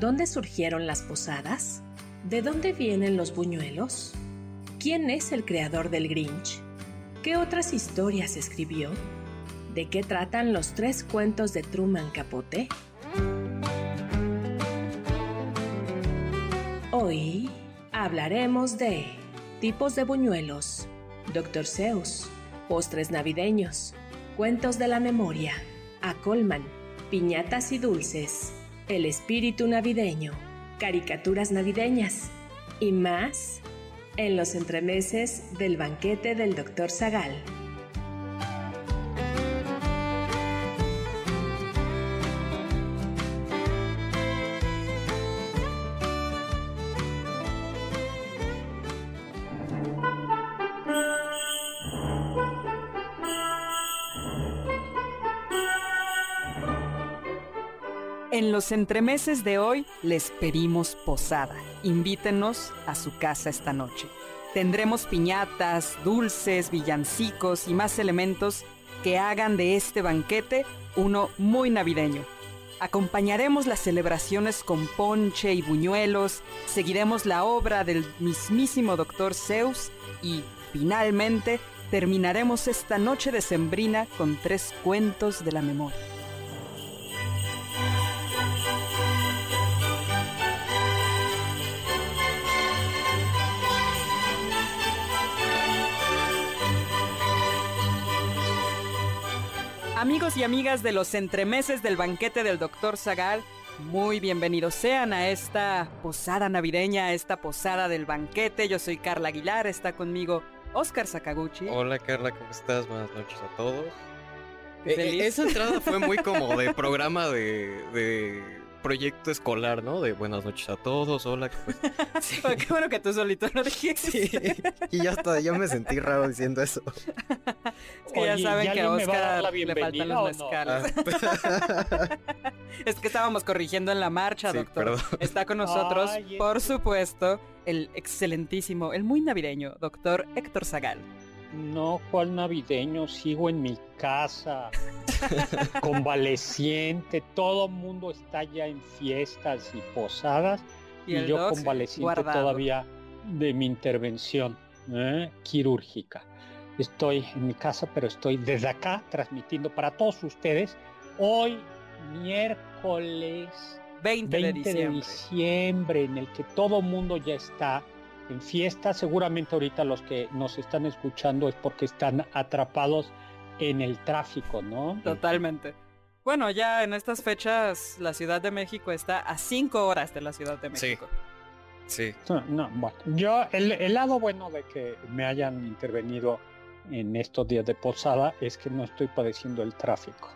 ¿Dónde surgieron las posadas? ¿De dónde vienen los buñuelos? ¿Quién es el creador del Grinch? ¿Qué otras historias escribió? ¿De qué tratan los tres cuentos de Truman Capote? Hoy hablaremos de tipos de buñuelos, Dr. Zeus, postres navideños, cuentos de la memoria, a Colman, piñatas y dulces, el espíritu navideño, caricaturas navideñas y más en los entremeses del banquete del Dr. Zagal. En los entremeses de hoy les pedimos posada. Invítenos a su casa esta noche. Tendremos piñatas, dulces, villancicos y más elementos que hagan de este banquete uno muy navideño. Acompañaremos las celebraciones con ponche y buñuelos, seguiremos la obra del mismísimo Dr. Zeus y, finalmente, terminaremos esta noche decembrina con tres cuentos de la memoria. Amigos y amigas de los entremeses del banquete del Dr. Zagal, muy bienvenidos sean a esta posada navideña, a esta posada del banquete. Yo soy Carla Aguilar, está conmigo Oscar Sakaguchi. Hola Carla, ¿cómo estás? Buenas noches a todos. ¿Feliz? Eh, esa entrada fue muy como de programa de, de proyecto escolar, ¿no? De buenas noches a todos, hola. ¿qué fue? Sí. Qué bueno que tú solito lo dijiste. Sí. Y yo hasta yo me sentí raro diciendo eso. Es que ya saben ¿y que a a Oscar la le faltan o no? mezcales. Ah, Es que estábamos corrigiendo en la marcha, Sí, doctor. perdón. Está con nosotros, Ay, por supuesto, el excelentísimo, el muy navideño, doctor Héctor Zagal. No, ¿cuál navideño? Sigo en mi casa, convaleciente, todo el mundo está ya en fiestas y posadas Y yo convaleciente guardado. todavía de mi intervención ¿eh? quirúrgica. Estoy en mi casa, pero estoy desde acá transmitiendo para todos ustedes hoy miércoles 20, 20 de de diciembre. diciembre, en el que todo mundo ya está en fiesta. Seguramente ahorita los que nos están escuchando es porque están atrapados en el tráfico, ¿no? Totalmente. Bueno, ya en estas fechas la Ciudad de México está a 5 horas de la Ciudad de Sí. México. Sí. No, no, bueno, yo el, el lado bueno de que me hayan intervenido en estos días de posada es que no estoy padeciendo el tráfico.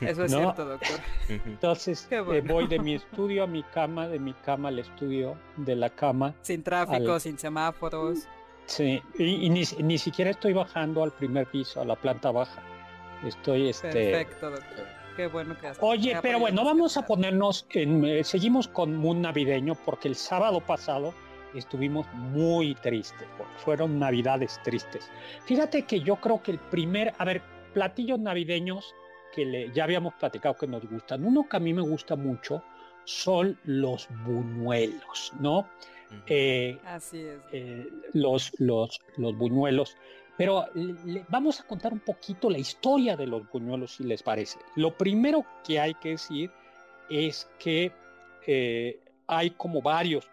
Eso es No. cierto, doctor. Entonces eh, voy de mi estudio a mi cama, de mi cama al estudio, de la cama Sin tráfico, Al- sin semáforos. Sí, y, y ni, ni siquiera estoy bajando al primer piso, a la planta baja. Estoy, este... Perfecto, doctor. Qué bueno que hasta Oye, pero bueno, vamos a ponernos en... eh, seguimos con Moon Navideño porque el sábado pasado estuvimos muy tristes, fueron navidades tristes. Fíjate que yo creo que el primer... A ver, platillos navideños que le, ya habíamos platicado que nos gustan. Uno que a mí me gusta mucho son los buñuelos, ¿no? Eh, Así es. eh, los, los, los buñuelos. Pero le- le- vamos a contar un poquito la historia de los buñuelos, si les parece. Lo primero que hay que decir es que eh, hay como varios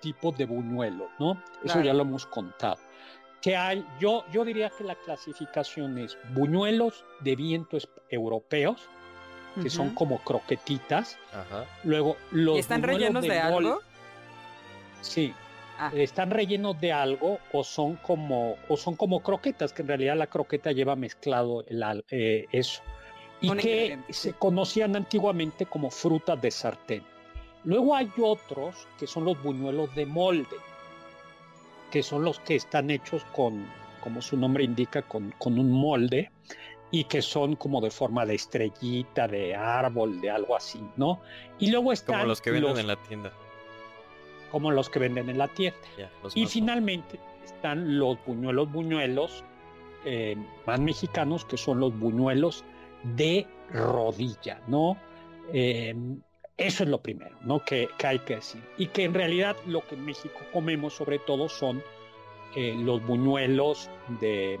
ti- tipos de buñuelos, ¿no? Eso Claro. ya lo hemos contado. Que hay, yo, yo diría que la clasificación es buñuelos de vientos europeos, que son como croquetitas. Ajá. Luego, los ¿Y están buñuelos rellenos de, algo? Sí, Ah, están rellenos de algo o son como o son como croquetas que en realidad la croqueta lleva mezclado el eh, eso y que se conocían antiguamente como frutas de sartén. Luego hay otros que son los buñuelos de molde, que son los que están hechos con, como su nombre indica, con, con un molde y que son como de forma de estrellita, de árbol, de algo así, ¿no? Y luego están como los que venden en la tienda. Como los que venden en la tienda. y finalmente están los buñuelos buñuelos eh, más mexicanos, que son los buñuelos de rodilla, ¿no? Eh, eso es lo primero, ¿no? Que, hay que decir. Y que en realidad lo que en México comemos sobre todo son eh, los buñuelos de,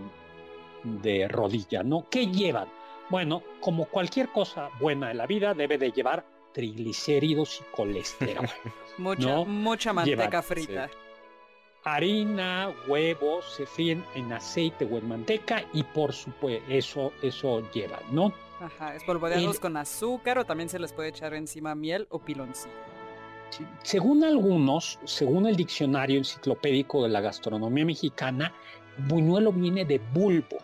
de rodilla, ¿no? ¿Qué llevan? Bueno, como cualquier cosa buena de la vida, debe de llevar triglicéridos y colesterol. mucha, mucha manteca frita. Harina, huevos, se fríen en aceite o en manteca y por supuesto eso, eso lleva, ¿no? Ajá, espolvorearlos con azúcar o también se les puede echar encima miel o piloncillo. Según algunos, según el diccionario enciclopédico de la gastronomía mexicana, buñuelo viene de bulbo,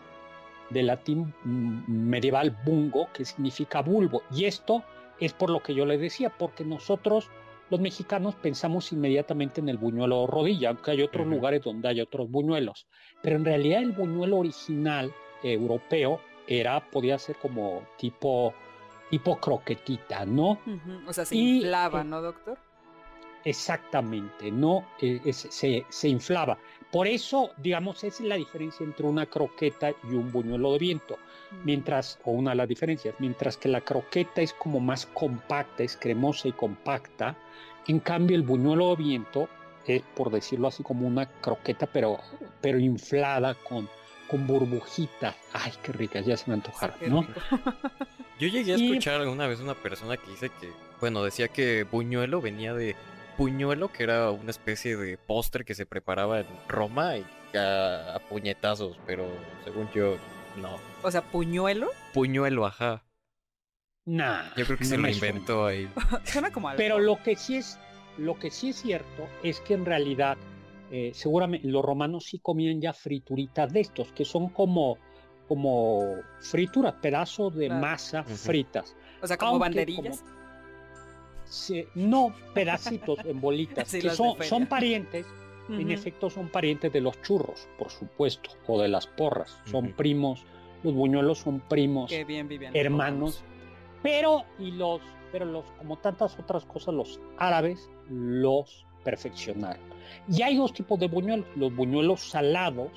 del latín medieval bungo, que significa bulbo. Y esto es por lo que yo le decía, porque nosotros los mexicanos pensamos inmediatamente en el buñuelo rodilla, aunque hay otros lugares donde hay otros buñuelos. Pero en realidad el buñuelo original europeo era, podía ser como tipo, tipo croquetita, ¿no? O sea, se inflaba, ¿no, doctor? Exactamente, no eh, se, se, inflaba. Por eso, digamos, esa es la diferencia entre una croqueta y un buñuelo de viento. Mientras, o una de las diferencias, mientras que la croqueta es como más compacta, es cremosa y compacta, en cambio el buñuelo de viento es, por decirlo así, como una croqueta, pero, pero inflada con, con burbujitas. Ay, qué rica, ya se me antojaron, ¿no? Yo llegué a escuchar alguna vez una persona que dice que, bueno, decía que buñuelo venía de puñuelo, que era una especie de postre que se preparaba en Roma y a, puñetazos, pero según yo, no. O sea, puñuelo. Puñuelo, ajá. Nah. Yo creo que se lo inventó ahí. Suena como algo. Pero lo que sí es, lo que sí es cierto es que en realidad, eh, seguramente los romanos sí comían ya frituritas de estos, que son como, como frituras, pedazos de masa fritas. O sea, como banderillas no pedacitos en bolitas, que son, son parientes, en efecto son parientes de los churros, por supuesto, o de las porras, son primos, los buñuelos son primos, hermanos, pero y los, pero los, como tantas otras cosas, los árabes los perfeccionaron. Y hay dos tipos de buñuelos, los buñuelos salados,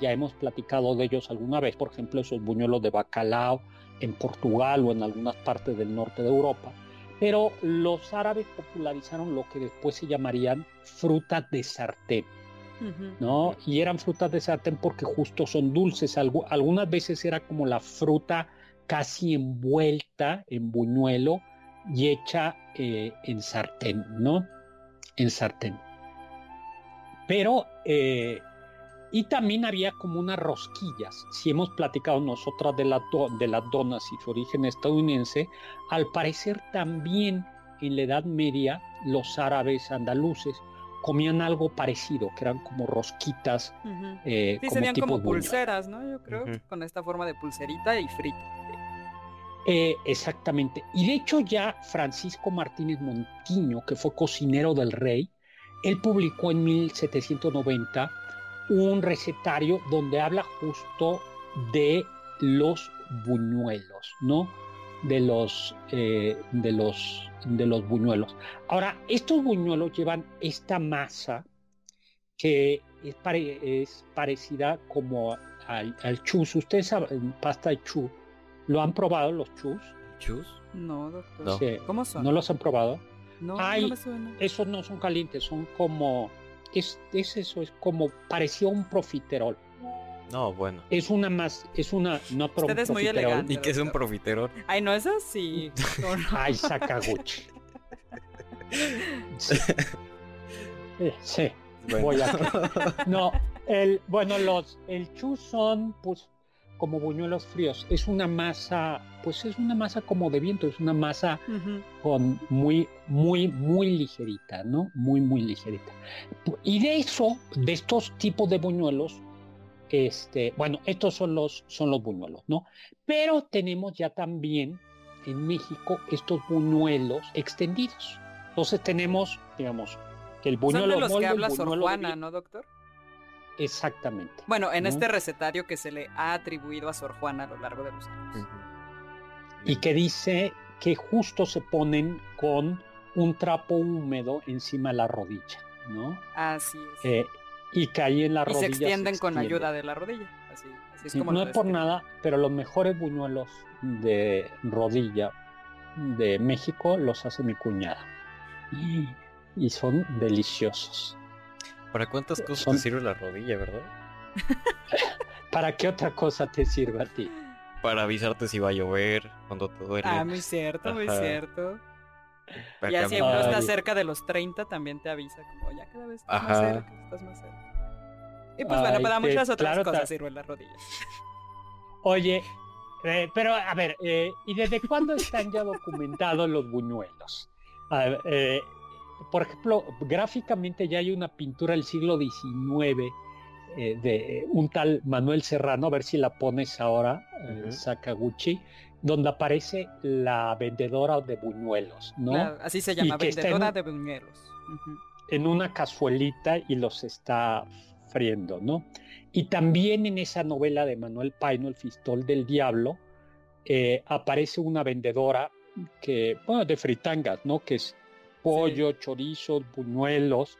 ya hemos platicado de ellos alguna vez, por ejemplo, esos buñuelos de bacalao en Portugal o en algunas partes del norte de Europa, pero los árabes popularizaron lo que después se llamarían frutas de sartén. ¿no? Y eran frutas de sartén porque justo son dulces. algunas veces era como la fruta casi envuelta en buñuelo y hecha eh, en sartén, ¿no? En sartén. Pero eh, y también había como unas rosquillas. Si hemos platicado nosotras de, la de las donas y su origen estadounidense, al parecer también en la Edad Media los árabes andaluces comían algo parecido, que eran como rosquitas. Eh, sí, serían como pulseras, ¿no? Yo creo, con esta forma de pulserita y frita. Eh, exactamente. Y de hecho ya Francisco Martínez Montiño, que fue cocinero del rey, él publicó en 1790 un recetario donde habla justo de los buñuelos, ¿no? De los, eh, de los, de los buñuelos. Ahora, estos buñuelos llevan esta masa que es, parecida como al, chus. Ustedes saben, pasta de chus. ¿Lo han probado los chus? ¿Chus? No, doctor. ¿Cómo son? ¿No los han probado? No, no me suena. Esos no son calientes, son como es, eso, es como pareció un profiterol. No, bueno. Es una más, es una, no Usted es muy elegante. ¿Y qué es un profiterol? Ay, no, eso sí. Ay, Sakaguchi. sí. Eh, sí. Voy a... No, el, bueno, los, el chu son, pues, como buñuelos fríos. Es una masa, pues es una masa como de viento, es una masa con muy, muy, muy ligerita, ¿no? Muy, muy ligerita. Y de eso, de estos tipos de buñuelos, este, bueno, estos son los, son los buñuelos, ¿no? Pero tenemos ya también en México estos buñuelos extendidos. Entonces tenemos, digamos, que el buñuelo son de los que habla Sor Juana, ¿no, doctor? Exactamente. Bueno, en ¿no? este recetario que se le ha atribuido a Sor Juana a lo largo de los años. Y que dice que justo se ponen con un trapo húmedo encima de la rodilla, ¿no? Así es. Eh, y que ahí en la y rodilla se extienden con extiende. ayuda de la rodilla. Así, así es Sí, como no es por nada, pero los mejores buñuelos de rodilla de México los hace mi cuñada. Y, y son deliciosos. ¿Para cuántas cosas Son- te sirve la rodilla, verdad? ¿Para qué otra cosa te sirve a ti? Para avisarte si va a llover, cuando te duele. Ah, muy cierto, muy cierto. para Ya siempre Ay. estás cerca de los 30, también te avisa como ya cada vez estás más cerca, estás más cerca. Y pues bueno, para te- muchas otras claro, cosas sirven las rodillas. Oye, eh, pero a ver, eh, ¿y desde cuándo están ya documentados los buñuelos? A ver, eh, por ejemplo, gráficamente ya hay una pintura del siglo XIX eh, de un tal Manuel Serrano, a ver si la pones ahora, eh. Sakaguchi, donde aparece la vendedora de buñuelos, ¿no? La- así se llama, en vendedora de buñuelos. En una cazuelita y los está friendo, ¿no? Y también en esa novela de Manuel Paino, El Fistol del Diablo, eh, aparece una vendedora que, bueno, de fritangas, ¿no? Que es pollo, chorizos, buñuelos.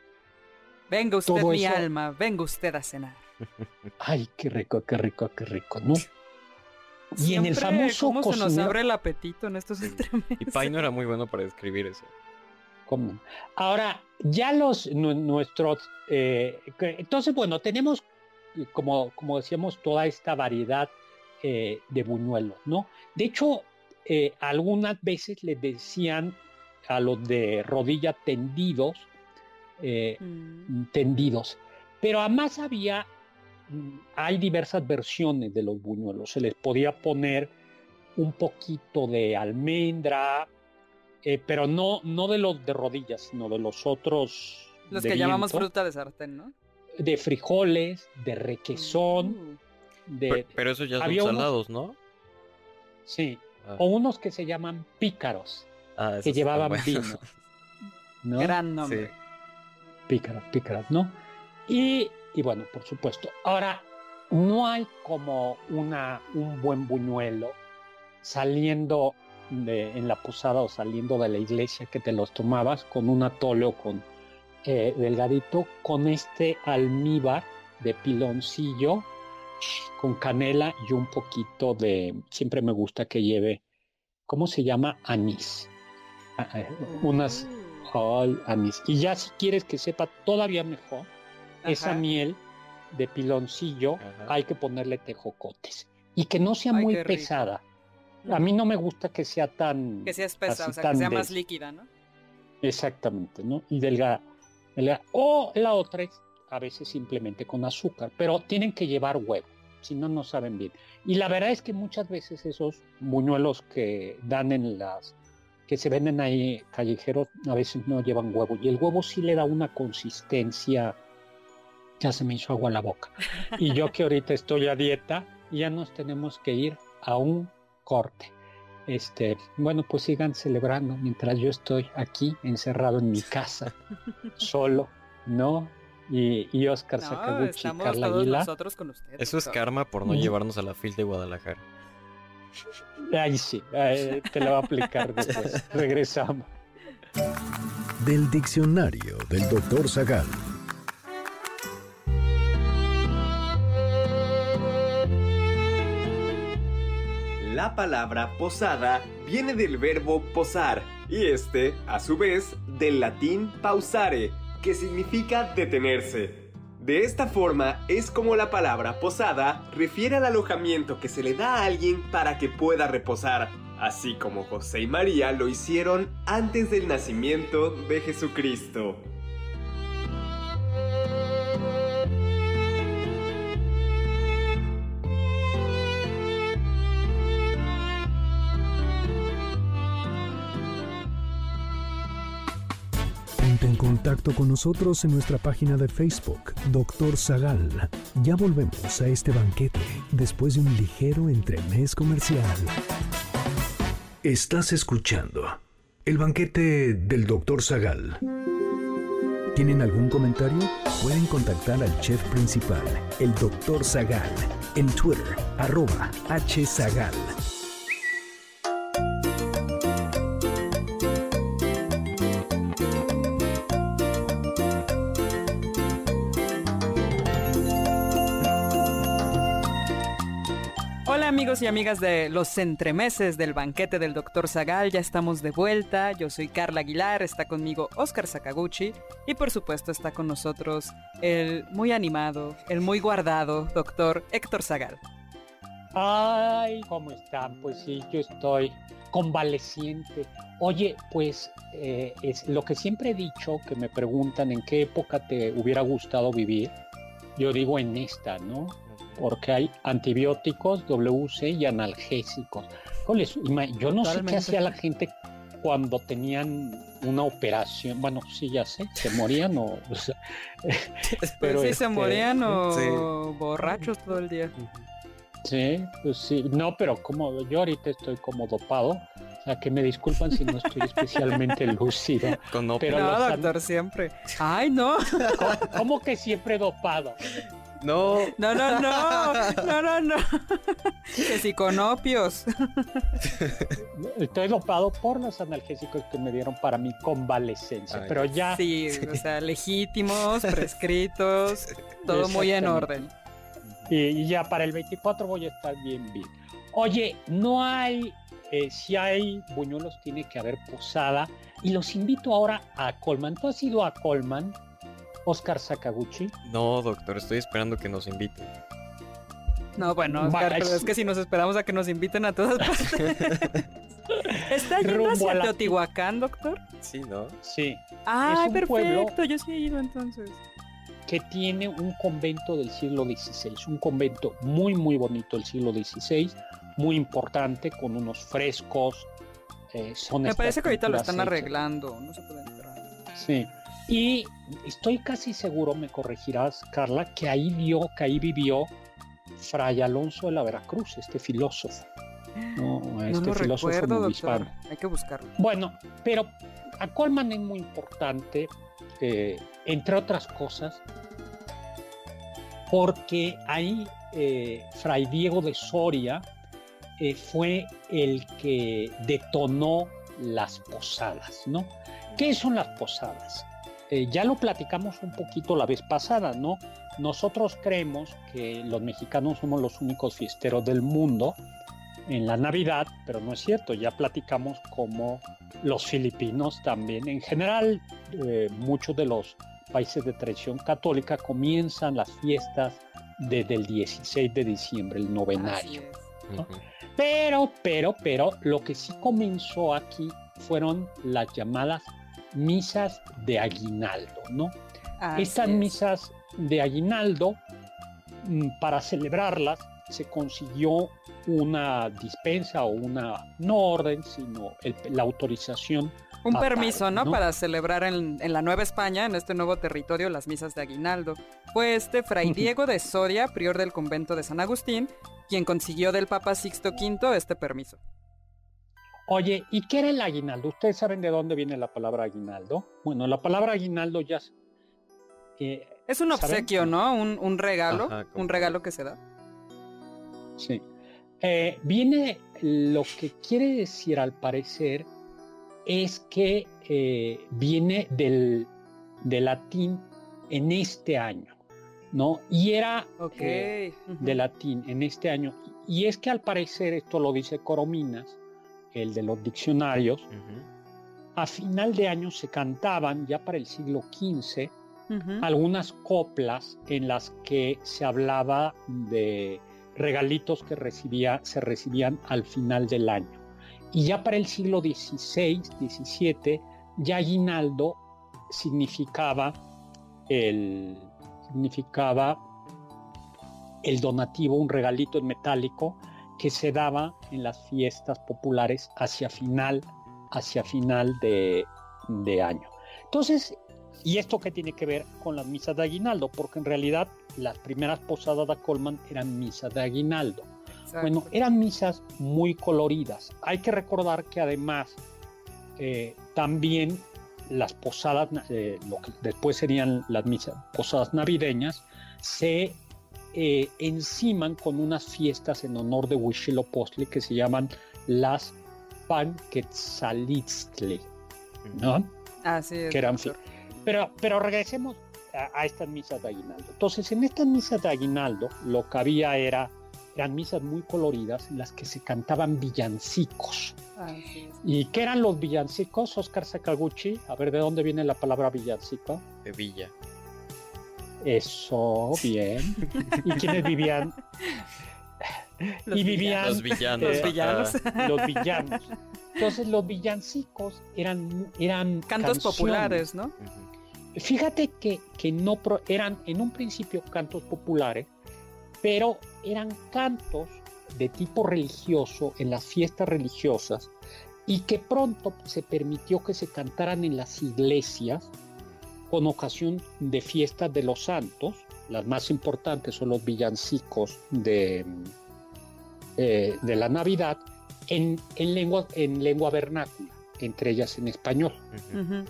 Venga usted mi eso- alma, venga usted a cenar. Ay, qué rico, qué rico, qué rico, ¿no? Y en el famoso ¿Cómo se nos cocinero- abre el apetito en estos Sí. entremeses? Y Paino era muy bueno para describir eso. ¿Cómo? Ahora, ya los nu- nuestros, eh, entonces, bueno, tenemos, eh, como, como decíamos, toda esta variedad eh, de buñuelos, ¿no? De hecho, eh, algunas veces les decían a los de rodilla tendidos, eh, Mm. tendidos, pero además había, mm, hay diversas versiones de los buñuelos, se les podía poner un poquito de almendra, eh, pero no, no de los de rodillas, sino de los otros. Los que llamamos fruta de sartén, ¿no? De frijoles, de requesón, Uh, de. Pero, pero esos ya son unos- salados, ¿no? Sí. Ah. O unos que se llaman pícaros, Ah, que llevaban buenos. vino. ¿no? Gran nombre. Sí. Pícaras, pícaras, ¿no? Y, y bueno, por supuesto. Ahora, no hay como una, un buen buñuelo saliendo de, en la posada o saliendo de la iglesia que te los tomabas con un atole o con eh, delgadito, con este almíbar de piloncillo, con canela y un poquito de, siempre me gusta que lleve, ¿cómo se llama? Anís. Unas, Ay, anís. Y ya si quieres que sepa todavía mejor, esa miel de piloncillo Ajá. hay que ponerle tejocotes. Y que no sea Ay, muy pesada. A mí no me gusta que sea tan... Que sea espesa, o sea, que sea más líquida, ¿no? Exactamente, ¿no? Y delgada. delgada. O la otra es a veces simplemente con azúcar, pero tienen que llevar huevo, si no, no saben bien. Y la verdad es que muchas veces esos buñuelos que dan en las que se venden ahí callejeros a veces no llevan huevo y el huevo sí le da una consistencia ya se me hizo agua la boca y yo que ahorita estoy a dieta ya nos tenemos que ir a un corte este bueno pues sigan celebrando mientras yo estoy aquí encerrado en mi casa solo no y, y Oscar No, Sakaguchi Carla todos Aguilar nosotros con ustedes. Eso es karma por no Mm. llevarnos a la FIL de Guadalajara. Ahí sí te la va a aplicar después regresamos Del diccionario del doctor Zagal. La palabra posada viene del verbo posar y este, a su vez, del latín pausare, que significa detenerse. De esta forma es como la palabra posada refiere al alojamiento que se le da a alguien para que pueda reposar, así como José y María lo hicieron antes del nacimiento de Jesucristo. Ponte en contacto con nosotros en nuestra página de Facebook, Doctor Zagal. Ya volvemos a este banquete después de un ligero entremés comercial. Estás escuchando el banquete del Doctor Zagal. ¿Tienen algún comentario? Pueden contactar al chef principal, el Dr. Zagal, en Twitter, arroba hzagal. Amigos y amigas de los entremeses del banquete del Dr. Zagal, ya estamos de vuelta. Yo soy Carla Aguilar, está conmigo Oscar Sakaguchi y por supuesto está con nosotros el muy animado, el muy guardado Dr. Héctor Zagal. Ay, ¿cómo están? Pues sí, yo estoy convaleciente. Oye, pues eh, es lo que siempre he dicho, que me preguntan en qué época te hubiera gustado vivir. Yo digo en esta, ¿no? Porque hay antibióticos, WC y analgésicos. Yo no sé qué hacía la gente cuando tenían una operación. Bueno, sí, ya sé, se morían o. pero sí, se este, morían o borrachos todo el día. Sí, pues sí. No, pero como yo ahorita estoy como dopado. O sea, que me disculpan si no estoy especialmente lúcido. pero no, doctor, siempre. Ay, no. ¿Cómo que siempre dopado? No. No, no, no. No, no, no. Que si con opios. Estoy dopado por los analgésicos que me dieron para mi convalescencia. pero ya. Sí, o sea, legítimos, prescritos, todo muy en orden. Y, ya para el 24 voy a estar bien, bien. Oye, no hay. Eh, si hay buñuelos, tiene que haber posada. Y los invito ahora a Colman. ¿Tú has ido a Colman? Oscar Sakaguchi? No, doctor, estoy esperando que nos inviten. No, bueno, Oscar, pero es que si nos esperamos a que nos inviten a todas partes. ¿Está yendo hacia Teotihuacán, doctor? Sí, ¿no? Sí. Ah, perfecto, yo sí he ido entonces. Que tiene un convento del siglo XVI, un convento muy, muy bonito del siglo XVI, muy importante, con unos frescos. Eh, Me parece que ahorita lo están arreglando, no se puede entrar. Sí, y estoy casi seguro, me corregirás, Carla, que ahí vio, que ahí vivió Fray Alonso de la Veracruz, este filósofo. No, este filósofo recuerdo, doctor. Hay que buscarlo. Bueno, pero a Colman es muy importante, eh, entre otras cosas, porque ahí eh, Fray Diego de Soria eh, fue el que detonó las posadas, ¿no? ¿Qué son las posadas? Eh, ya lo platicamos un poquito la vez pasada, ¿no? Nosotros creemos que los mexicanos somos los únicos fiesteros del mundo en la Navidad, pero no es cierto, ya platicamos como los filipinos también. En general, eh, muchos de los países de tradición católica comienzan las fiestas desde el 16 de diciembre, el novenario. Pero, pero, pero, lo que sí comenzó aquí fueron las llamadas misas de aguinaldo, ¿no? Estas misas de aguinaldo, mm, para celebrarlas, se consiguió una dispensa o una, no orden, sino la autorización. Un permiso, ¿no? Para celebrar en, la Nueva España, en este nuevo territorio, las misas de aguinaldo. Fue este Fray Diego de Soria, prior del convento de San Agustín, quien consiguió del Papa Sixto V este permiso. Oye, ¿y qué era el aguinaldo? ¿Ustedes saben de dónde viene la palabra aguinaldo? Bueno, la palabra aguinaldo ya... Eh, es un obsequio, ¿no? Un, regalo, un regalo que se da. Sí. Eh, viene, lo que quiere decir al parecer es que eh, viene del, latín en este año, ¿no? Y era de latín en este año. Y es que al parecer, esto lo dice Corominas, el de los diccionarios, a final de año se cantaban, ya para el siglo XV, algunas coplas en las que se hablaba de regalitos que recibía, se recibían al final del año. Y ya para el siglo XVI, XVII, ya aguinaldo significaba el, significaba el donativo, un regalito en metálico que se daba en las fiestas populares hacia final, hacia final de, año. Entonces, ¿Y esto qué tiene que ver con las misas de aguinaldo? Porque en realidad las primeras posadas de Colman eran misas de aguinaldo. Bueno, eran misas muy coloridas. Hay que recordar que además eh, también las posadas, eh, lo que después serían las misas, posadas navideñas, se eh, enciman con unas fiestas en honor de Huitzilopochtli que se llaman las Panquetzalitztli, ¿no? Así es. Que eran pero, pero regresemos a, estas misas de aguinaldo. Entonces, en estas misas de aguinaldo, lo que había era, eran misas muy coloridas en las que se cantaban villancicos. ¿Y qué eran los villancicos, Oscar Sakaguchi? A ver, ¿de dónde viene la palabra villancico? De villa. Eso, bien. ¿Y quiénes vivían? Los y vivían Los villanos. Los ajá. villanos. los villanos. Entonces los villancicos eran eran Cantos canciones. populares, ¿no? Fíjate que, que no pro- eran en un principio cantos populares, pero eran cantos de tipo religioso en las fiestas religiosas y que pronto se permitió que se cantaran en las iglesias con ocasión de fiestas de los santos. Las más importantes son los villancicos de, eh, de la Navidad en, en lengua, en lengua vernácula, entre ellas en español. Ujú.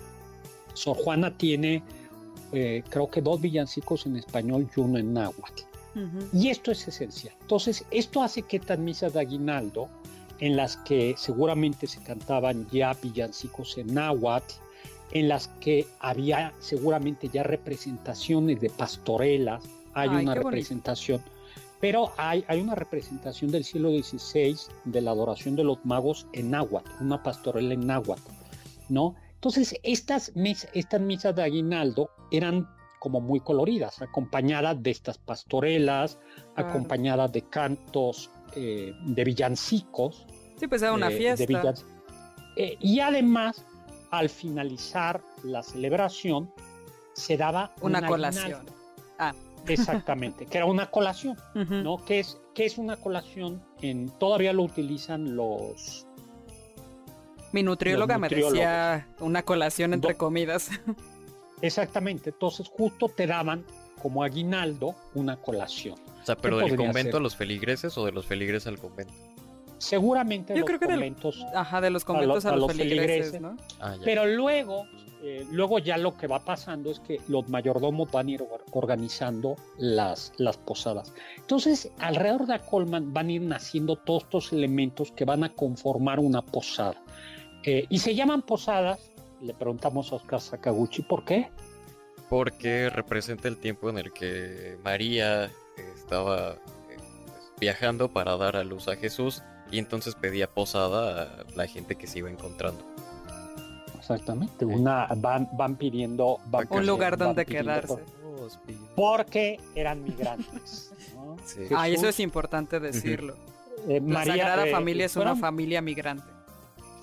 Sor Juana tiene, eh, creo que dos villancicos en español y uno en náhuatl. Y esto es esencial. Entonces, esto hace que estas misas de aguinaldo, en las que seguramente se cantaban ya villancicos en náhuatl, en las que había seguramente ya representaciones de pastorelas, hay Ay, una representación, pero hay, hay una representación del siglo XVI de la adoración de los magos en náhuatl, una pastorela en náhuatl, ¿no? Entonces, estas, mis- estas misas de aguinaldo eran como muy coloridas, acompañadas de estas pastorelas, Claro. acompañadas de cantos eh, de villancicos. Sí, pues era una eh, fiesta. eh, y además, al finalizar la celebración, se daba Una un colación. Ah. Exactamente, que era una colación. ¿no? ¿Qué es, qué es una colación? En, todavía lo utilizan los... Mi nutrióloga Los me decía una colación entre Do- comidas. Exactamente, entonces justo te daban como aguinaldo una colación. O sea, pero ¿Qué del convento ser? a los feligreses o de los feligreses al convento. Seguramente Yo los creo que del- conventos Ajá, de los conventos a, a los, los feligreses, feligreses. ¿no? Ah. Pero luego, eh, luego ya lo que va pasando es que los mayordomos van a ir or- organizando las, las posadas. Entonces, alrededor de Colman van a ir naciendo todos estos elementos que van a conformar una posada. Eh, y se llaman posadas, le preguntamos a Oscar Sakaguchi, ¿por qué? Porque representa el tiempo en el que María estaba eh, pues, viajando para dar a luz a Jesús y entonces pedía posada a la gente que se iba encontrando. Exactamente, una, van, van pidiendo... van Un lugar donde quedarse. por- porque eran migrantes. ¿no? Sí. Ay, eso es importante decirlo. eh, La María, Sagrada eh, Familia es una fueron- familia migrante.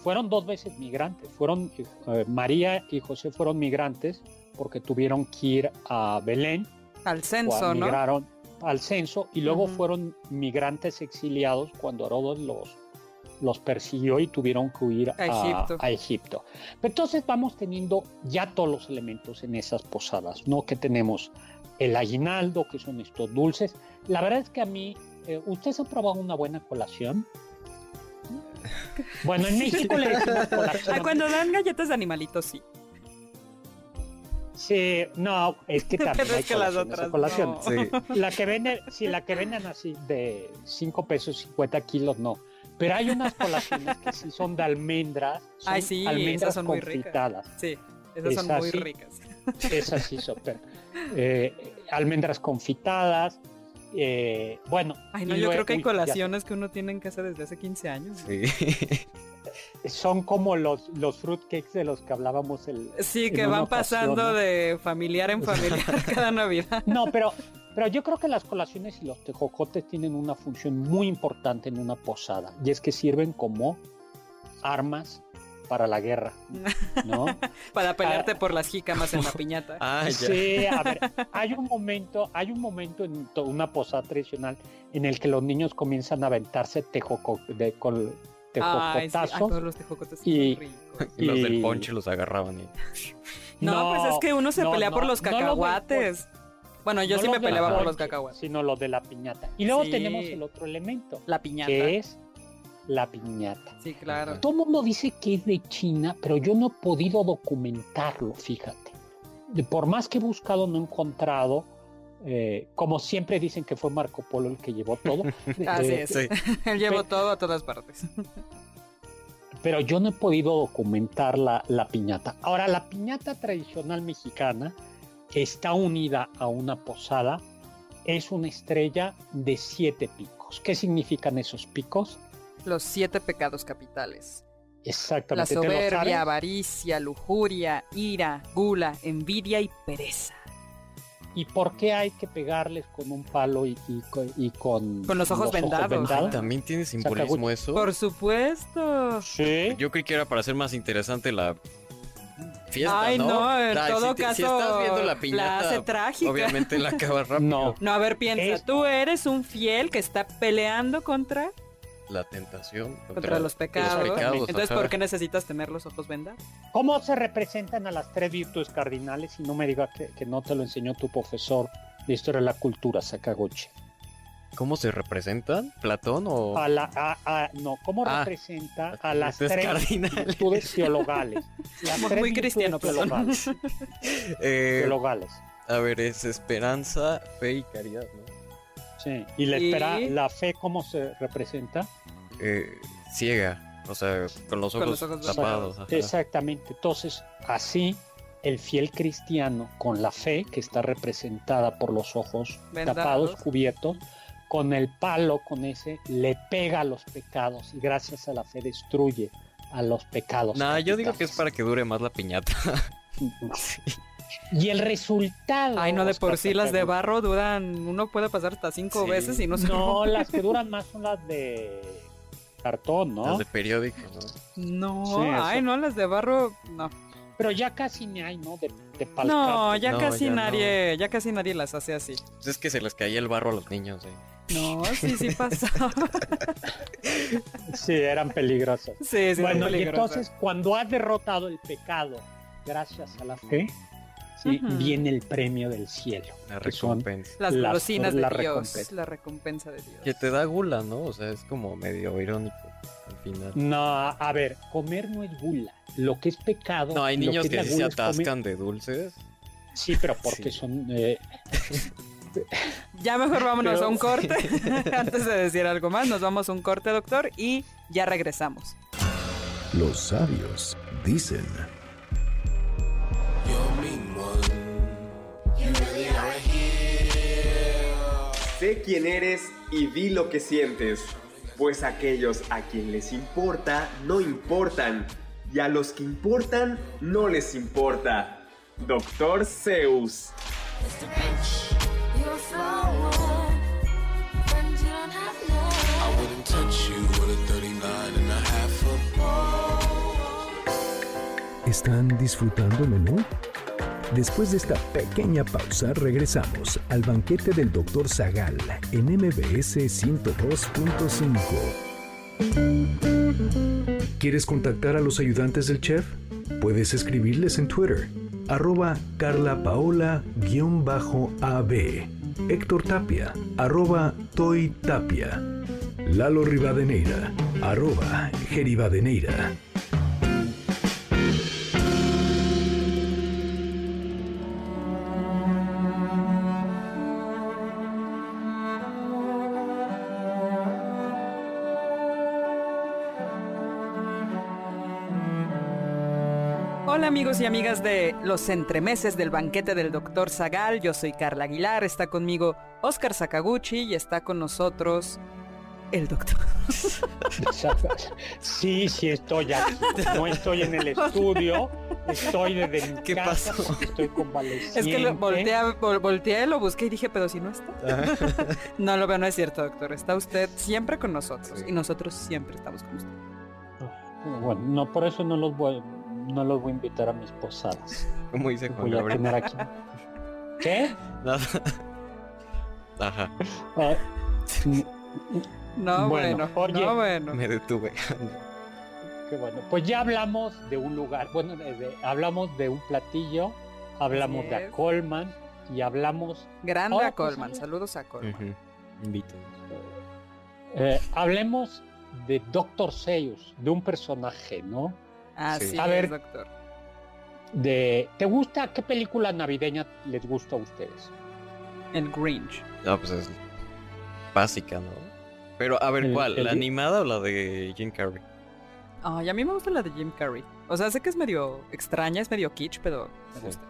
fueron dos veces migrantes. Fueron eh, María y José fueron migrantes porque tuvieron que ir a Belén, Al censo, ¿no? migraron al censo y luego fueron migrantes exiliados cuando Herodes los los persiguió y tuvieron que huir A Egipto. a Egipto. Pero entonces vamos teniendo ya todos los elementos en esas posadas, ¿no? Que tenemos el aguinaldo, que son estos dulces. La verdad es que a mí, eh, ¿ustedes han probado una buena colación? Bueno, en México le decimos Ah, colación. Cuando dan galletas de animalitos, sí. Sí, no, es que también Pero hay es que las colaciones otras no. Sí. La que venden, sí, la que venden así de 5 pesos 50 kilos, no. Pero hay unas colaciones que sí son de almendras. Son Ay, sí, almendras esas son muy ricas. confitadas. Sí, esas son muy sí. ricas. Esas sí son. pero, eh, almendras confitadas. eh, bueno. Ay, no, yo luego- creo que hay uy, colaciones que uno tiene en casa desde hace 15 años. Sí. Son como los, los fruitcakes de los que hablábamos el. Sí, que van ocasión, pasando ¿no? de familiar en familiar cada Navidad. No, pero, pero yo creo que las colaciones y los tejocotes tienen una función muy importante en una posada, y es que sirven como armas para la guerra, ¿no? Para pelearte por las jícamas en la piñata. Ah. Sí, a ver, hay un momento, hay un momento en una posada tradicional en el que los niños comienzan a aventarse tejoco de, con, tejocotazos. los y, y, los del ponche los agarraban. Y... No, pues es que uno se pelea por los cacahuates. bueno, yo sí me peleaba por los cacahuates. Sino lo de la piñata. Y luego tenemos el otro elemento. La piñata. Que es la piñata. Sí, claro. Todo el mundo dice que es de China, pero yo no he podido documentarlo, fíjate. Por más que he buscado, no he encontrado. Eh, como siempre dicen que fue Marco Polo el que llevó todo. Así es, sí. Él llevó todo a todas partes. Pero yo no he podido documentar la, la piñata. Ahora, la piñata tradicional mexicana está unida a una posada. Es una estrella de siete picos. ¿Qué significan esos picos? Los siete pecados capitales. Exactamente. La soberbia, avaricia, lujuria, ira, gula, envidia y pereza. ¿Y por qué hay que pegarles con un palo y, y, y con, con los ojos, los vendados? Ojos vendados? ¿También tiene simbolismo eso? Por supuesto. Sí. Yo creí que era para hacer más interesante la fiesta, Ay, ¿no? no, en Ay, todo si, caso. Si estás viendo la piñata, la hace trágica. obviamente la acabas rápido. No. No, a ver, piensa. Es- Tú eres un fiel que está peleando contra, La tentación. contra los pecados. pecados, Entonces, ajá. ¿por qué necesitas tener los ojos vendados? ¿Cómo se representan a las tres virtudes cardinales? Y no me diga que, que no te lo enseñó tu profesor de Historia de la Cultura, Sakaguchi. ¿Cómo se representan? ¿Platón o...? A la, a- a- no, ¿cómo Ah, representa a las tres cardinales. virtudes teologales? Las Muy- tres muy cristiano, teologales, Eh, teologales. a ver, es esperanza, fe y caridad, ¿no? Sí. ¿Y la, Y- espera, la fe cómo se representa? Eh, ciega, o sea, con los Con ojos, los ojos tapados. ajá. Exactamente. Entonces, así, el fiel cristiano con la fe, que está representada por los ojos Vendados. tapados, cubiertos, con el palo, con ese, le pega a los pecados y gracias a la fe destruye a los pecados. Nah, yo digo que es para que dure más la piñata. Y el resultado. Ay, no, de por sí las de barro duran. Uno puede pasar hasta cinco Sí. veces y no se No, rompe. las que duran más son las de cartón, ¿no? Las de periódico, ¿no? No, Sí, ay, no, las de barro, no. Pero ya casi ni hay, ¿no? De, de No, ya No, casi ya no. nadie, ya casi nadie las hace así. Pues es que se les caía el barro a los niños, ¿eh? No, sí, sí pasa. Sí, eran peligrosas. sí, sí, bueno, es y peligroso. entonces cuando has derrotado el pecado gracias a la fe, sí, Ujú. viene el premio del cielo. La que recompensa. las las- golosinas de la Dios, recompensa. la recompensa de Dios. Que te da gula, ¿no? O sea, es como medio irónico al final. No, a ver, comer no es gula. Lo que es pecado. No, hay niños que sí se comer- atascan de dulces. Sí, pero porque Sí. son. eh, Ya mejor vámonos Pero- a un corte. Antes de decir algo más, nos vamos a un corte, doctor, y ya regresamos. Los sabios dicen. Sé quién eres y di lo que sientes, pues aquellos a quien les importa no importan, y a los que importan no les importa. Doctor Zeus. You're a flower, friends you don't have none. I wouldn't touch you with a 39 and a half foot ¿Están disfrutando el menú? Después de esta pequeña pausa, regresamos al banquete del Dr. Zagal en MBS 102.5. ¿Quieres contactar a los ayudantes del chef? Puedes escribirles en Twitter, arroba carlapaola-ab, Héctor Tapia, arroba Toy Tapia, Lalo Rivadeneira, arroba Geribadeneira. Amigos y amigas de los entremeses del banquete del doctor Zagal. Yo soy Carla Aguilar, está conmigo Oscar Sakaguchi y está con nosotros el doctor. sí, sí, estoy aquí. No estoy en el estudio. Estoy desde mi ¿Qué casa. pasó? Estoy convaleciente. Es que lo volteé, vol- volteé, lo busqué y dije, pero si no está. No lo veo, no es cierto, doctor. Está usted siempre con nosotros Sí. y nosotros siempre estamos con usted. Bueno, no, por eso no los voy, no los voy a invitar a mis posadas. Como dice Juan Voy a Gabriel. tener aquí. ¿Qué? Nada. Ajá. Eh, No, Bueno, bueno, oye. no, bueno. Me detuve. Qué bueno. Pues ya hablamos de un lugar, bueno, de- de- hablamos de un platillo, hablamos de es. Colman y hablamos, Grande Ahora, a pues, Colman, saludos a Colman. Ujú. Invítenos. eh, hablemos de Doctor Seuss, de un personaje, ¿no? Así Sí. A es, ver. doctor. De, ¿te gusta qué película navideña les gusta a ustedes? El Grinch. Ah, pues es básica, ¿no? Pero a ver, ¿cuál? ¿La animada o la de Jim Carrey? Ay, a mí me gusta la de Jim Carrey. O sea, sé que es medio extraña, es medio kitsch, pero me Sí. gusta.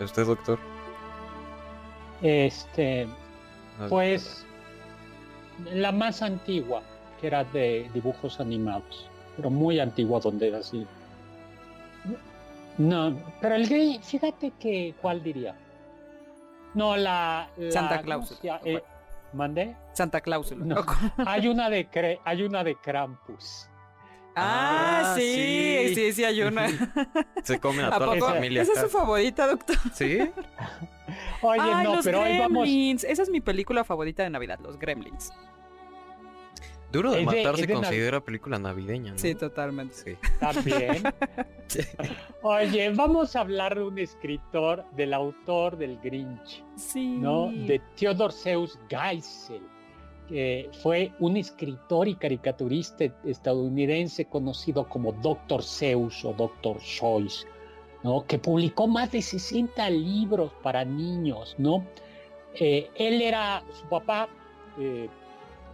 ¿Usted, doctor? Este, No, pues la más antigua, que era de dibujos animados, pero muy antigua donde era así. No, pero el gay, fíjate que, ¿cuál diría? No, la... la- Santa ¿cómo Claus. Eh, ¿Mandé? Santa. No. Hay una de Cre- hay una de Krampus. Ah, Ah, sí, sí. sí, sí, hay una. Se comen a ¿A toda poco? la familia. Esa es su favorita, doctor. ¿Sí? Oye, Ay, no, los pero ahí vamos. Gremlins. Esa es mi película favorita de Navidad, Los Gremlins. Duro de Es matar se de Nav- considera película navideña, ¿no? Sí, totalmente. Sí. También. Sí. Oye, vamos a hablar de un escritor, del autor del Grinch. Sí. ¿no? De Theodor Seuss Geisel, que fue un escritor y caricaturista estadounidense conocido como Dr. Seuss o Dr. Seuss, ¿no? Que publicó más de 60 libros para niños, ¿no? Eh, él era, su papá eh,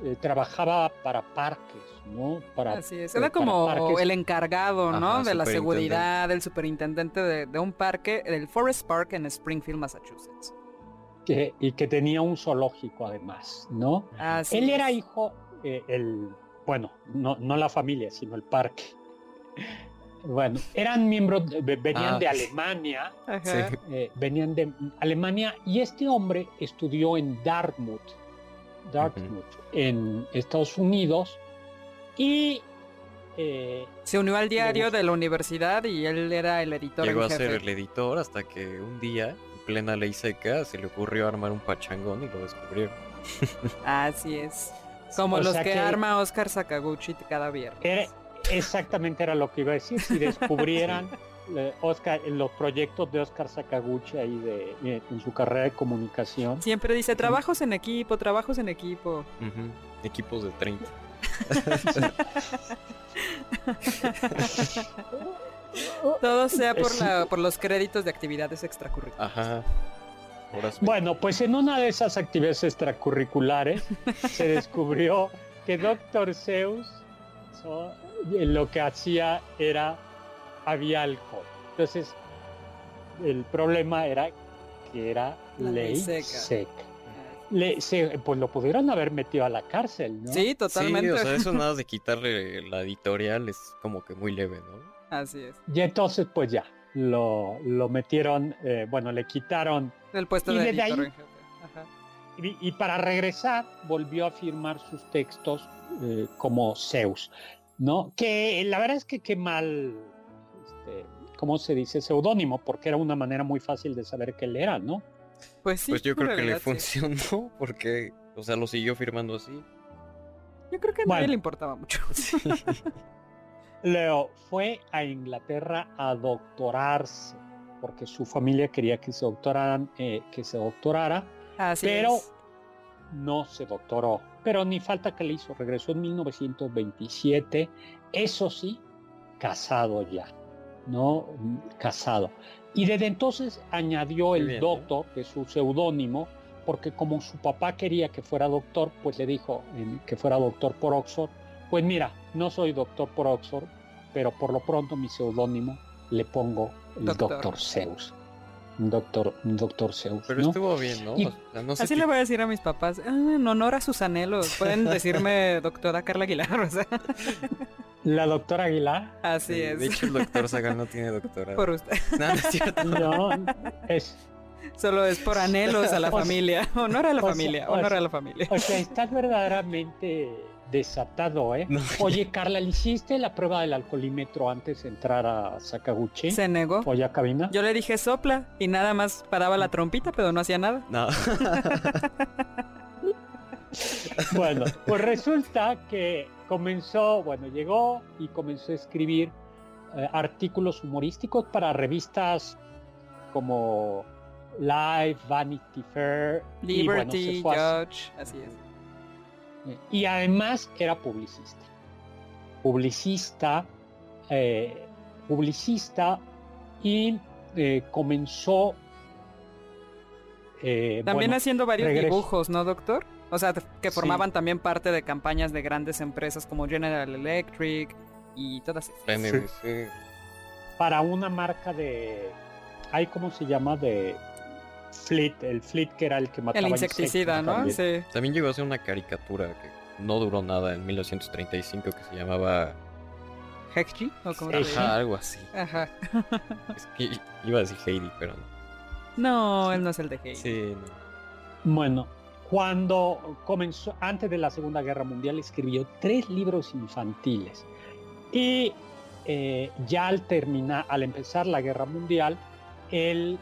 eh, trabajaba para parques, ¿no? Para, Así es. eh, Era como el encargado, ¿no? Ajá, de la seguridad, el superintendente de, de un parque, del Forest Park en Springfield, Massachusetts. que- y que tenía un zoológico además, ¿no? Así Él era hijo, eh, el, bueno, no, no la familia, sino el parque. Bueno, eran miembros, venían Ah. de Alemania. Sí. eh, venían de Alemania y este hombre estudió en Dartmouth, Dartmouth, en Estados Unidos y eh, Se unió al diario de la universidad y él era el editor Llegó a en jefe. ser el editor hasta que un día, en plena ley seca, se le ocurrió armar un pachangón y lo descubrieron. Así es. Como O los que, que- arma Oscar Sakaguchi cada viernes. era, exactamente era lo que iba a decir, si descubrieran Oscar, los proyectos de Oscar Sakaguchi ahí de, eh, en su carrera de comunicación. Siempre dice trabajos en equipo, trabajos en equipo. Equipos de 30. Todo sea por, la, por los créditos de actividades extracurriculares. Ajá. Bueno, pues en una de esas actividades extracurriculares se descubrió que Dr. Zeus so, eh, lo que hacía era, había alcohol. Entonces, el problema era que era La ley ley seca. seca. Le- se- pues lo pudieron haber metido a la cárcel, ¿no? Sí, totalmente. Sí, o sea, eso nada de quitarle la editorial es como que muy leve, ¿no? Así es. Y entonces, pues ya, lo, lo metieron, eh, bueno, le quitaron El puesto Y de editor ahí- en jefe. Ajá. Y, y para regresar, volvió a firmar sus textos eh, como Zeus, ¿no? Que la verdad es que qué mal, este, ¿cómo se dice? Seudónimo, porque era una manera muy fácil de saber que él era, ¿no? Pues sí. pues yo creo que le sí. funcionó porque, o sea, lo siguió firmando así. Yo creo que a Bueno. nadie le importaba mucho. Leo fue a Inglaterra a doctorarse, porque su familia quería que se doctoraran, eh, que se doctorara, Así pero es. no se doctoró. Pero ni falta que le hizo. Regresó en 1927. Eso sí, casado ya. ¿No? Casado. Y desde entonces añadió el doctor, que es su seudónimo, porque como su papá quería que fuera doctor, pues le dijo eh, que fuera doctor por Oxford. Pues mira, no soy doctor por Oxford, pero por lo pronto mi seudónimo le pongo el Doctor. doctor, Zeus. Doctor, doctor Zeus. Pero ¿no? estuvo bien, ¿no? Y- O sea, no sé Así le voy a decir a mis papás, "Ah, en honor a sus anhelos. Pueden decirme doctora Carla Aguilar, o sea, La doctora Aguilar. así Sí, es. De hecho, el doctor Sagan no tiene doctorado. por usted. No, no es cierto. No, es, Solo es por anhelos a la O sea- familia. Honor a la sea- familia, o honor sea- a la familia. o sea, estás verdaderamente desatado, ¿eh? No. Oye, Carla, ¿le hiciste la prueba del alcoholímetro antes de entrar a Sakaguchi? Se negó. ¿O ya cabina? Yo le dije sopla y nada más paraba la trompita, pero no hacía nada. No. Bueno, pues resulta que comenzó, bueno, llegó y comenzó a escribir eh, artículos humorísticos para revistas como Life, Vanity Fair, y, bueno, Liberty, a- Judge, así es. y además era publicista. Publicista, eh, publicista y eh, comenzó... También bueno, haciendo varios regreso. dibujos, ¿no, doctor? O sea, que Sí. formaban también parte de campañas de grandes empresas como General Electric y todas esas. NBC. para una marca de... Ay, ¿cómo se llama? De Fleet, el Fleet que era el que mataba El insecticida, insectos ¿no? también. Sí. También llegó a hacer una caricatura que no duró nada en 1935 que se llamaba... Hexgy, ¿o cómo se Heiji. llama? Ajá, algo así. Ajá. Es que iba a decir Heidi, pero no. No, él no es el de Heidi. Sí, no. Bueno, cuando comenzó, antes de la Segunda Guerra Mundial, escribió tres libros infantiles. Y eh, ya al terminar, al empezar la Guerra Mundial, él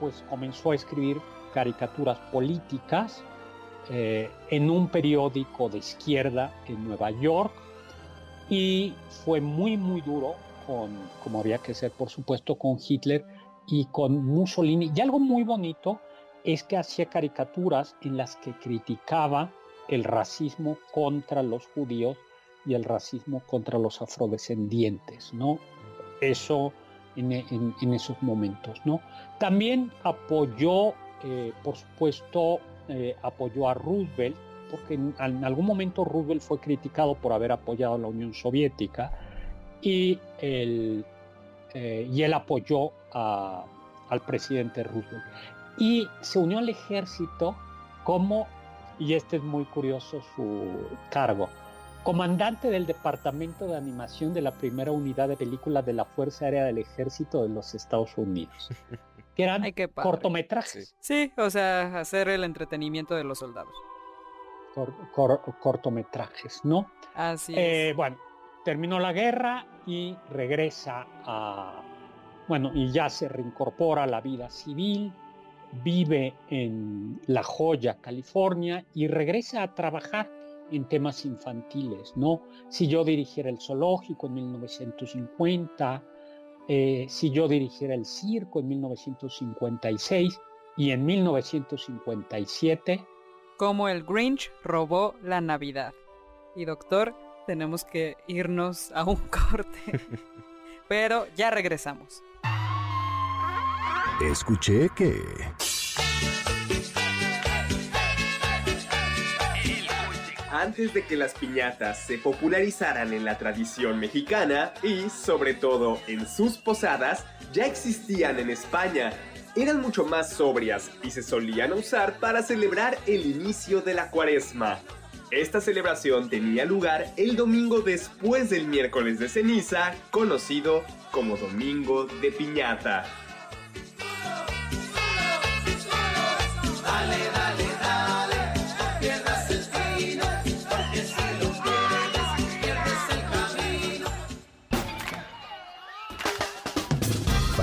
pues comenzó a escribir caricaturas políticas eh, en un periódico de izquierda en Nueva York y fue muy muy duro con, como había que ser por supuesto, con Hitler y con Mussolini. Y algo muy bonito es que hacía caricaturas en las que criticaba el racismo contra los judíos y el racismo contra los afrodescendientes, ¿no? Eso en, esos momentos, ¿no? También apoyó, eh, por supuesto, eh, apoyó a Roosevelt, porque en, algún momento Roosevelt fue criticado por haber apoyado a la Unión Soviética y él, eh, y él apoyó al presidente Roosevelt y se unió al ejército como, y este es muy curioso su cargo, comandante del Departamento de Animación de la primera unidad de películas de la Fuerza Aérea del Ejército de los Estados Unidos, que eran Ay, cortometrajes, Sí, o sea, hacer el entretenimiento de los soldados. cor- cor- cortometrajes, ¿no? Así Eh, es. bueno, terminó la guerra y regresa a, bueno, y ya se reincorpora a la vida civil, vive en La Joya, California, y regresa a trabajar en temas infantiles, ¿no? Si yo dirigiera el zoológico en 1950, eh, si yo dirigiera el circo en 1956 y en 1957 Como el Grinch robó la Navidad. Y doctor, tenemos que irnos a un corte. Pero ya regresamos. Escuché que... Antes de que las piñatas se popularizaran en la tradición mexicana y, sobre todo, en sus posadas, ya existían en España. Eran mucho más sobrias y se solían usar para celebrar el inicio de la cuaresma. Esta celebración tenía lugar el domingo después del miércoles de ceniza, conocido como Domingo de Piñata.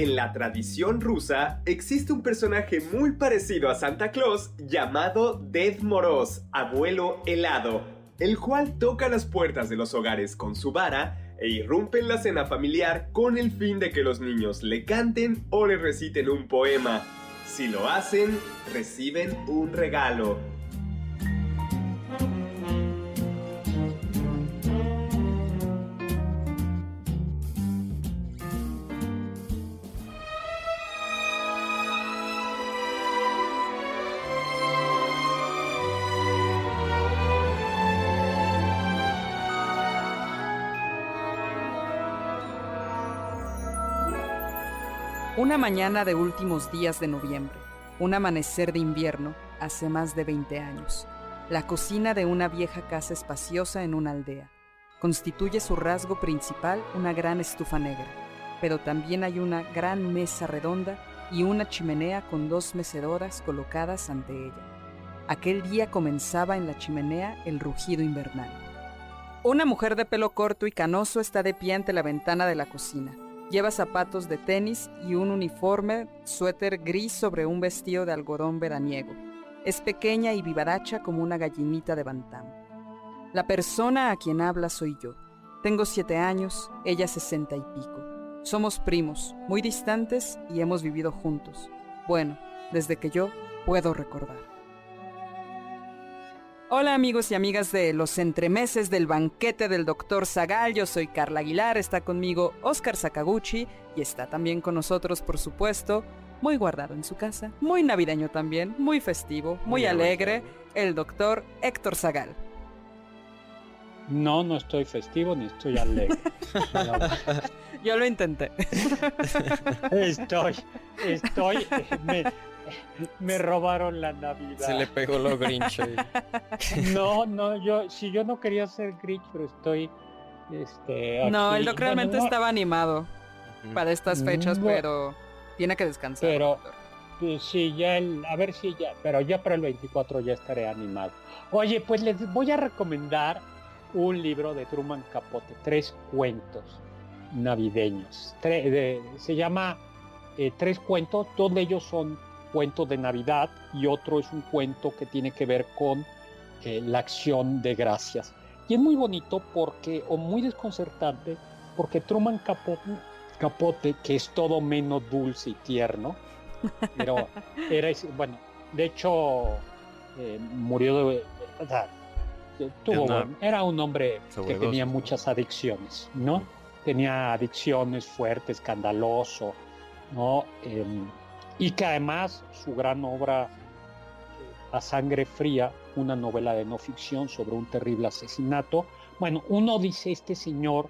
En la tradición rusa existe un personaje muy parecido a Santa Claus llamado Ded Moroz, abuelo helado, el cual toca las puertas de los hogares con su vara e irrumpe en la cena familiar con el fin de que los niños le canten o le reciten un poema. Si lo hacen, reciben un regalo. Una mañana de últimos días de noviembre, un amanecer de invierno, hace más de 20 años. La cocina de una vieja casa espaciosa en una aldea. Constituye su rasgo principal una gran estufa negra, pero también hay una gran mesa redonda y una chimenea con dos mecedoras colocadas ante ella. Aquel día comenzaba en la chimenea el rugido invernal. Una mujer de pelo corto y canoso está de pie ante la ventana de la cocina. Lleva zapatos de tenis y un uniforme suéter gris sobre un vestido de algodón veraniego. Es pequeña y vivaracha como una gallinita de bantam. La persona a quien habla soy yo. Tengo siete años, ella sesenta y pico. Somos primos, muy distantes y hemos vivido juntos. Bueno, desde que yo puedo recordar. Hola amigos y amigas de los entremeses del banquete del Dr. Zagal, yo soy Carla Aguilar, está conmigo Oscar Sakaguchi y está también con nosotros, por supuesto, muy guardado en su casa, muy navideño también, muy festivo, muy, Muy alegre, el doctor Héctor Zagal. No, no estoy festivo ni estoy alegre. Yo lo intenté. estoy, estoy, me, me robaron la Navidad. Se le pegó lo Grinch ahí. No, no, yo, si yo no quería ser Grinch, pero estoy, este, No, el doc realmente no, estaba animado para estas fechas, No. pero tiene que descansar. Pero-. Pues sí, ya el, a ver si ya, pero ya para el 24 ya estaré animado. Oye, pues les voy a recomendar un libro de Truman Capote, tres cuentos navideños. Tre- de- se llama eh, Tres cuentos, dos de ellos son cuentos de Navidad y otro es un cuento que tiene que ver con eh, la acción de gracias. Y es muy bonito porque, o muy desconcertante, porque Truman Capote, Capote que es todo menos dulce y tierno, pero era, bueno, de hecho, eh, murió de, eh, tuvo, bueno, era un hombre que tenía muchas adicciones, ¿no? Tenía adicciones fuertes, escandaloso, ¿no? Y que además su gran obra, eh, A Sangre Fría, una novela de no ficción sobre un terrible asesinato, bueno, uno dice, este señor,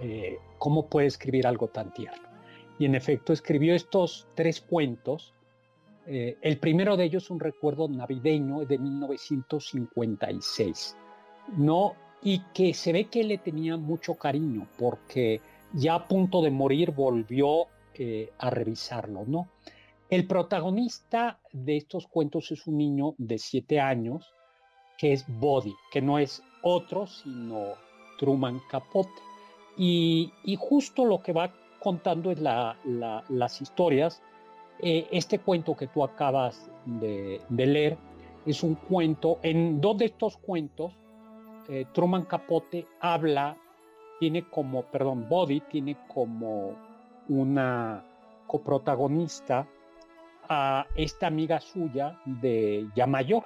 eh, ¿cómo puede escribir algo tan tierno? Y en efecto escribió estos tres cuentos. Eh, el primero de ellos, un recuerdo navideño de 1956, ¿no? Y que se ve que le tenía mucho cariño porque ya a punto de morir volvió a revisarlo, ¿no? El protagonista de estos cuentos es un niño de siete años que es Body, que no es otro sino Truman Capote. Y, justo lo que va contando es la- la- las historias. Eh, este cuento que tú acabas de, de leer es un cuento, en dos de estos cuentos, eh, Truman Capote habla, tiene como, perdón, Body tiene como una coprotagonista a esta amiga suya de ya mayor,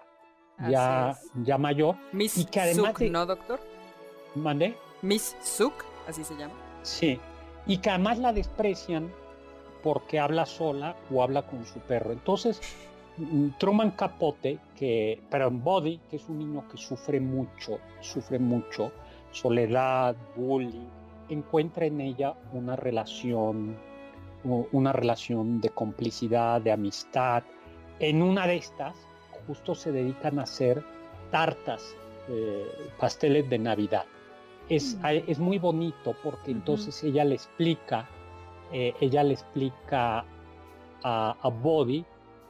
ya, Así ya mayor, Miss y que además Suk, de- ¿no, doctor? ¿mandé? Miss Suk, así se llama. Sí, y que además la desprecian porque habla sola o habla con su perro. Entonces, mm, Truman Capote, que, perdón, Body, que es un niño que sufre mucho, sufre mucho, soledad, bullying, encuentra en ella una relación, una relación de complicidad, de amistad. En una de estas, justo se dedican a hacer tartas, eh, pasteles de Navidad. Es, Mm. es muy bonito porque entonces ella le explica, eh, ella le explica a, a Body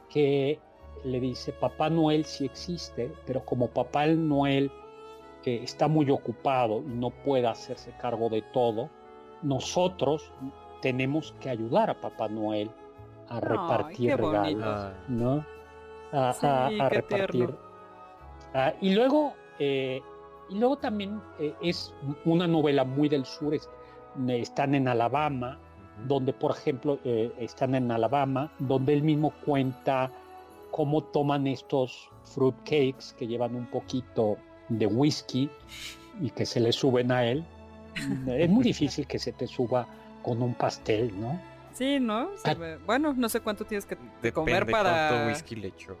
que le dice, Papá Noel sí existe, pero como Papá Noel está muy ocupado y no puede hacerse cargo de todo, nosotros tenemos que ayudar a Papá Noel a repartir regalos, ¿no? A, Sí, a- a qué repartir. Ah, y luego, eh, y luego también eh, es una novela muy del sur. es- eh, están en Alabama, donde, por ejemplo, eh, están en Alabama, donde él mismo cuenta cómo toman estos fruit cakes que llevan un poquito de whisky y que se le suben a él. es muy difícil que se te suba con un pastel, ¿no? Sí, ¿no? Se Ah. ve- Bueno, no sé cuánto tienes que Depende comer para... cuánto whisky le echó.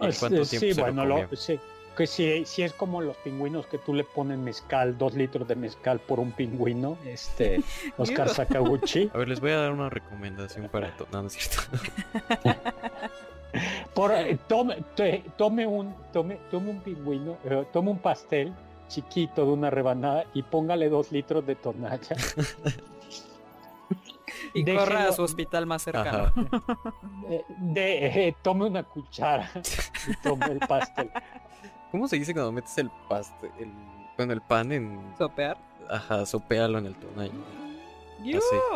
¿Y Es- cuánto tiempo sí, se lo bueno, lo- sí, que si, si es como los pingüinos que tú le pones mezcal, dos litros de mezcal por un pingüino, este, Oscar. Sakaguchi. A ver, les voy a dar una recomendación para... to- No, no es cierto. Por, eh, tome, te- tome un, tome, tome un pingüino, eh, tome un pastel chiquito de una rebanada y póngale dos litros de tonalla. Y Déjelo- corra a su hospital más cercano. Ajá. Eh, de, eh, tome una cuchara y tome el pastel. ¿Cómo se dice cuando metes el pastel, el, bueno, el pan en, Sopear. ajá, sopéalo en el tonalla?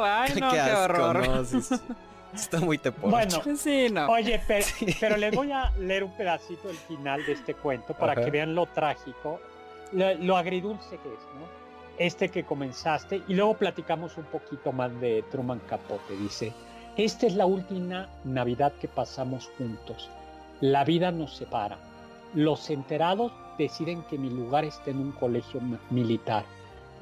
Ay, no, qué, asco, horror. no, sí, sí. Está muy teporcho. Bueno, Sí, no. Oye, pero, pero les voy a leer un pedacito del final de este cuento para Ajá. que vean lo trágico, lo, lo agridulce que es, ¿no? Este que comenzaste, y luego platicamos un poquito más de Truman Capote. Dice: Esta es la última Navidad que pasamos juntos. La vida nos separa. Los enterados deciden que mi lugar está en un colegio militar.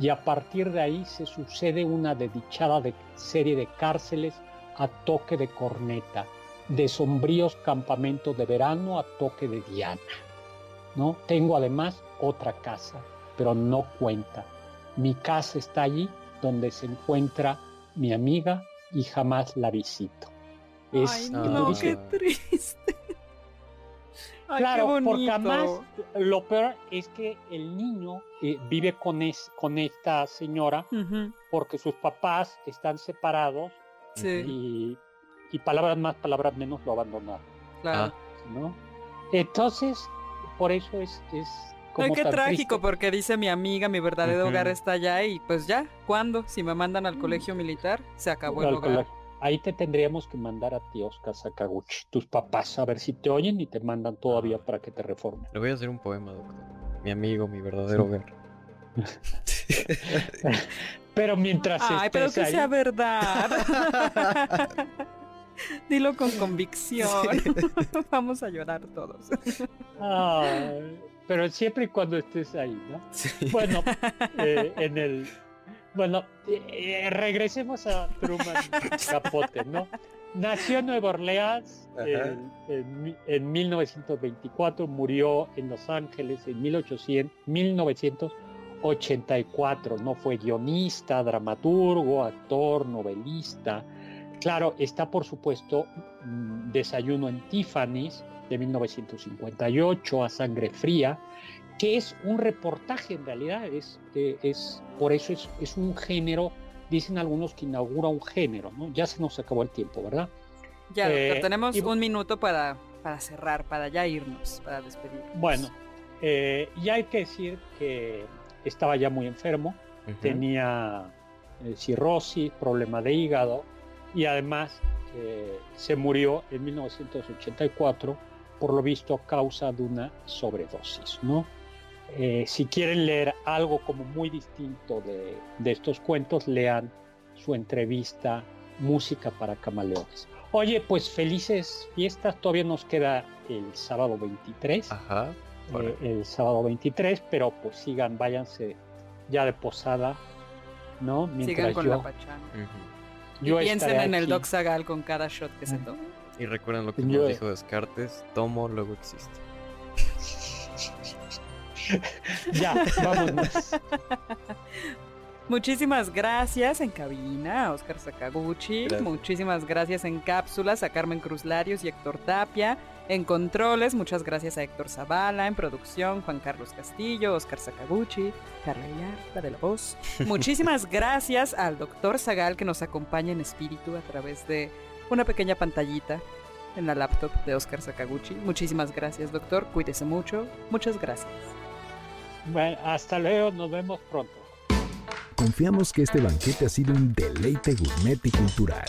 Y a partir de ahí se sucede una desdichada de- serie de cárceles a toque de corneta, de sombríos campamentos de verano a toque de diana. ¿no? Tengo además otra casa, pero no cuenta. Mi casa está allí donde se encuentra mi amiga y jamás la visito. Es, Ay, no, qué triste. Ay, claro, qué porque además lo peor es que el niño eh, vive con, es- con esta señora porque sus papás están separados Sí, y, y palabras más, palabras menos lo abandonaron. claro. ¿no? Entonces, por eso es, es como Ay, qué tan trágico, triste. porque dice mi amiga, mi verdadero hogar está allá y pues ya, ¿cuándo? Si me mandan al colegio militar, se acabó el hogar. colegio. Ahí te tendríamos que mandar a ti, Oscar Sakaguchi, tus papás, a ver si te oyen y te mandan todavía Ah. para que te reformen. Le voy a hacer un poema, doctor. Mi amigo, mi verdadero hogar. Pero mientras Ay, pero estés que ahí, sea verdad. Dilo con convicción. Vamos a llorar todos. Ay, pero siempre y cuando estés ahí, ¿no? Sí. Bueno, eh, en el. Bueno, eh, regresemos a Truman Capote, ¿no? Nació en Nueva Orleans eh, en, mi- en 1924, murió en Los Ángeles en 1800, 1984. No fue guionista, dramaturgo, actor, novelista. Claro, está por supuesto mm, Desayuno en Tiffany's de 1958, A Sangre Fría, que es un reportaje en realidad, es, eh, es por eso es, es un género, dicen algunos que inaugura un género, ¿no? Ya se nos acabó el tiempo, ¿verdad? Ya, doctor, Eh, tenemos y- un minuto para, para cerrar, para ya irnos, para despedirnos. Bueno, eh, y hay que decir que estaba ya muy enfermo, tenía eh, cirrosis, problema de hígado y además eh, se murió en 1984 por lo visto a causa de una sobredosis, ¿no? Eh, si quieren leer algo como muy distinto de, de estos cuentos, lean su entrevista Música para Camaleones. Oye, pues felices fiestas, todavía nos queda el sábado 23 Ajá. Eh, el sábado 23, pero pues sigan, váyanse ya de posada, ¿no? Sigan Mientras con yo, la yo y piensen en el. Doc Zagal con cada shot que se toma. Y recuerden lo que Yo- nos dijo Descartes, tomo, luego existe. Ya, vámonos. Muchísimas gracias en cabina a Oscar Sakaguchi. Gracias. Muchísimas gracias en cápsulas a Carmen Cruz Larios y Héctor Tapia. En controles, muchas gracias a Héctor Zavala. En producción, Juan Carlos Castillo, Oscar Sakaguchi, Carla Villar, la de la voz. Muchísimas gracias al doctor Zagal que nos acompaña en espíritu a través de una pequeña pantallita en la laptop de Oscar Sakaguchi. Muchísimas gracias, doctor. Cuídese mucho. Muchas gracias. Bueno, hasta luego, nos vemos pronto. Confiamos que este banquete ha sido un deleite gourmet y cultural.